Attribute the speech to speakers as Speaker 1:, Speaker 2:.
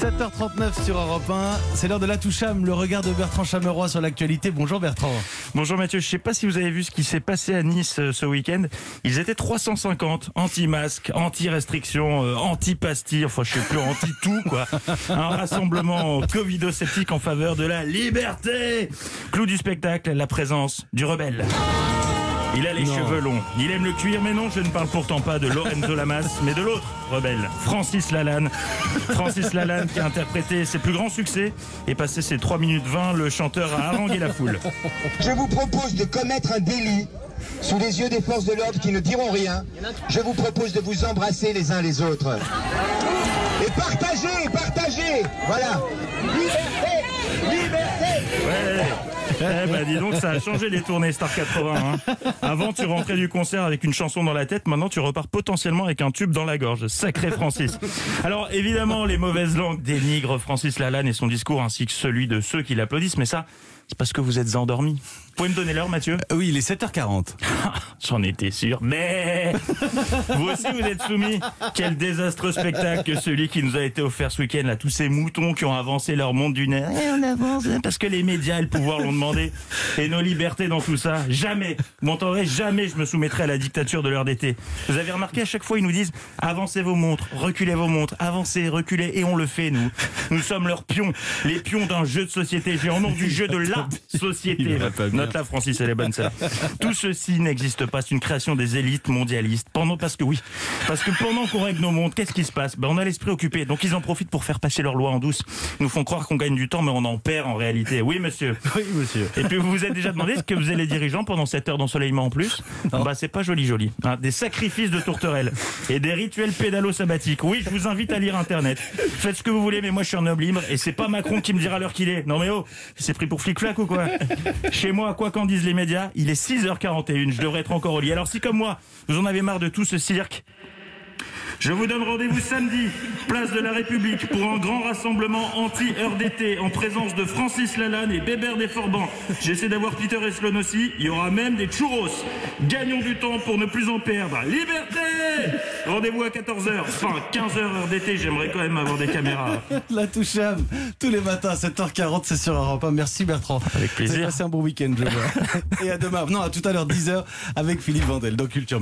Speaker 1: 7h39 sur Europe 1, c'est l'heure de la toucham, le regard de Bertrand Chameroy sur l'actualité. Bonjour Bertrand.
Speaker 2: Bonjour Mathieu, je ne sais pas si vous avez vu ce qui s'est passé à Nice euh, ce week-end. Ils étaient 350, anti-masques, anti-restrictions, euh, anti-pastilles, enfin je sais plus, anti-tout quoi. Un rassemblement covido-sceptique en faveur de la liberté. Clou du spectacle, la présence du rebelle. Il a les cheveux longs, il aime le cuir, mais non, je ne parle pourtant pas de Lorenzo Lamas, mais de l'autre rebelle, Francis Lalanne. Francis Lalanne qui a interprété ses plus grands succès et passé ses 3 minutes 20, le chanteur a harangué la foule.
Speaker 3: Je vous propose de commettre un délit sous les yeux des forces de l'ordre qui ne diront rien. Je vous propose de vous embrasser les uns les autres. Et partagez, partagez Voilà Liberté Liberté
Speaker 2: Ouais. Eh ben dis donc, ça a changé les tournées Star 80. hein. Avant, tu rentrais du concert avec une chanson dans la tête. Maintenant, tu repars potentiellement avec un tube dans la gorge. Sacré Francis. Alors, évidemment, les mauvaises langues dénigrent Francis Lalanne et son discours ainsi que celui de ceux qui l'applaudissent. Mais ça, c'est parce que vous êtes endormis. Vous pouvez me donner l'heure, Mathieu?
Speaker 1: Euh, Oui, il est 7h40.
Speaker 2: J'en étais sûr. Mais vous aussi, vous êtes soumis. Quel désastreux spectacle que celui qui nous a été offert ce week-end. Là, tous ces moutons qui ont avancé leur monde d'une heure. Et on avance hein, parce que les médias et le pouvoir l'ont demandé. Et nos libertés dans tout ça. Jamais, vous m'entendrez, jamais je me soumettrai à la dictature de l'heure d'été. Vous avez remarqué, à chaque fois, ils nous disent avancez vos montres, reculez vos montres, avancez, reculez. Et on le fait, nous. Nous sommes leurs pions. Les pions d'un jeu de société géant, non du jeu de la société.
Speaker 1: Bien.
Speaker 2: Note-la, Francis, elle est bonne, celle Tout ceci n'existe pas. C'est une création des élites mondialistes. Pendant, parce que oui. Parce que pendant qu'on règle nos mondes, qu'est-ce qui se passe? Ben, on a l'esprit occupé. Donc, ils en profitent pour faire passer leurs lois en douce. Ils nous font croire qu'on gagne du temps, mais on en perd en réalité. Oui, monsieur.
Speaker 1: Oui, monsieur.
Speaker 2: Et puis vous vous êtes déjà demandé ce que faisaient les dirigeants pendant cette heure d'ensoleillement en plus Bah c'est pas joli joli. Hein, des sacrifices de tourterelles et des rituels pédalos sabbatiques. Oui, je vous invite à lire internet. Faites ce que vous voulez, mais moi je suis un homme libre et c'est pas Macron qui me dira l'heure qu'il est. Non mais oh, c'est pris pour flic-flac ou quoi? Chez moi, quoi qu'en disent les médias, il est 6h41, je devrais être encore au lit. Alors si comme moi, vous en avez marre de tout ce cirque, je vous donne rendez-vous samedi, place de la République, pour un grand rassemblement anti-heure d'été en présence de Francis Lalanne et Bébert Desforbans. J'essaie d'avoir Peter Eslon aussi. Il y aura même des churros. Gagnons du temps pour ne plus en perdre. Liberté Rendez-vous à 14h. Enfin, 15h heure d'été, j'aimerais quand même avoir des caméras.
Speaker 1: La toucham, tous les matins à 7h40, c'est sur Europe 1. Merci Bertrand.
Speaker 2: Avec plaisir.
Speaker 1: Passé un bon week-end, je vois. Et à demain. Non, à tout à l'heure, 10h, avec Philippe Vandel dans Culture